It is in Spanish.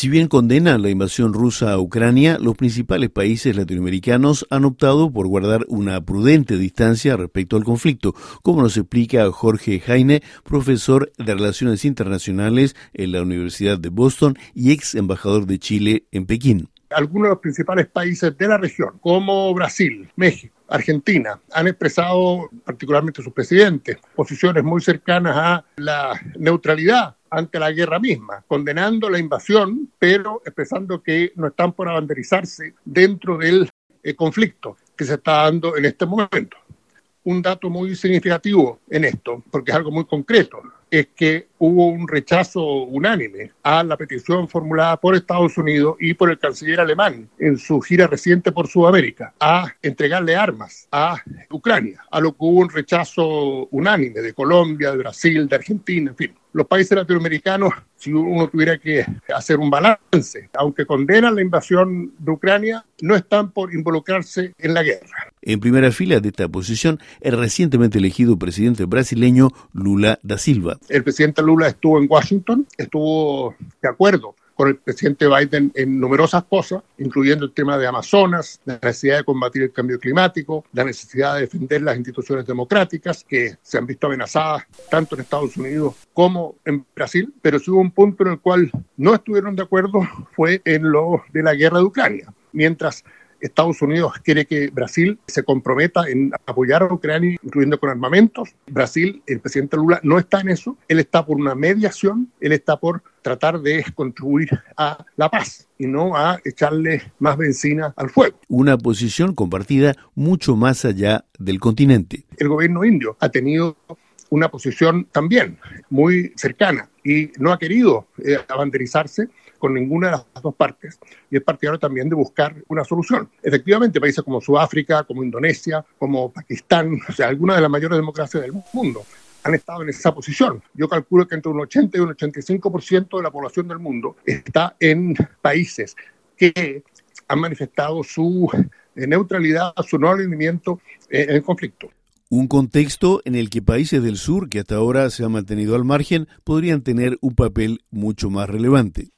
Si bien condenan la invasión rusa a Ucrania, los principales países latinoamericanos han optado por guardar una prudente distancia respecto al conflicto, como nos explica Jorge Jaine, profesor de Relaciones Internacionales en la Universidad de Boston y ex embajador de Chile en Pekín. Algunos de los principales países de la región, como Brasil, México, Argentina han expresado, particularmente sus presidentes, posiciones muy cercanas a la neutralidad ante la guerra misma, condenando la invasión, pero expresando que no están por abanderizarse dentro del eh, conflicto que se está dando en este momento. Un dato muy significativo en esto, porque es algo muy concreto, es que hubo un rechazo unánime a la petición formulada por Estados Unidos y por el canciller alemán en su gira reciente por Sudamérica a entregarle armas a Ucrania, a lo que hubo un rechazo unánime de Colombia, de Brasil, de Argentina, en fin los países latinoamericanos, si uno tuviera que hacer un balance, aunque condenan la invasión de Ucrania, no están por involucrarse en la guerra. En primera fila de esta posición, el recientemente elegido presidente brasileño Lula da Silva. El presidente Lula estuvo en Washington, estuvo de acuerdo con el presidente Biden en numerosas cosas, incluyendo el tema de Amazonas, la necesidad de combatir el cambio climático, la necesidad de defender las instituciones democráticas que se han visto amenazadas tanto en Estados Unidos como en Brasil, pero si hubo un punto en el cual no estuvieron de acuerdo fue en lo de la guerra de Ucrania. Mientras Estados Unidos quiere que Brasil se comprometa en apoyar a Ucrania, incluyendo con armamentos. Brasil, el presidente Lula, no está en eso. Él está por una mediación, él está por tratar de contribuir a la paz y no a echarle más benzina al fuego. Una posición compartida mucho más allá del continente. El gobierno indio ha tenido una posición también muy cercana y no ha querido eh, abanderizarse con ninguna de las dos partes y es partidario también de buscar una solución. Efectivamente, países como Sudáfrica, como Indonesia, como Pakistán, o sea, algunas de las mayores democracias del mundo han estado en esa posición. Yo calculo que entre un 80 y un 85% de la población del mundo está en países que han manifestado su eh, neutralidad, su no alineamiento eh, en el conflicto. Un contexto en el que países del sur, que hasta ahora se han mantenido al margen, podrían tener un papel mucho más relevante.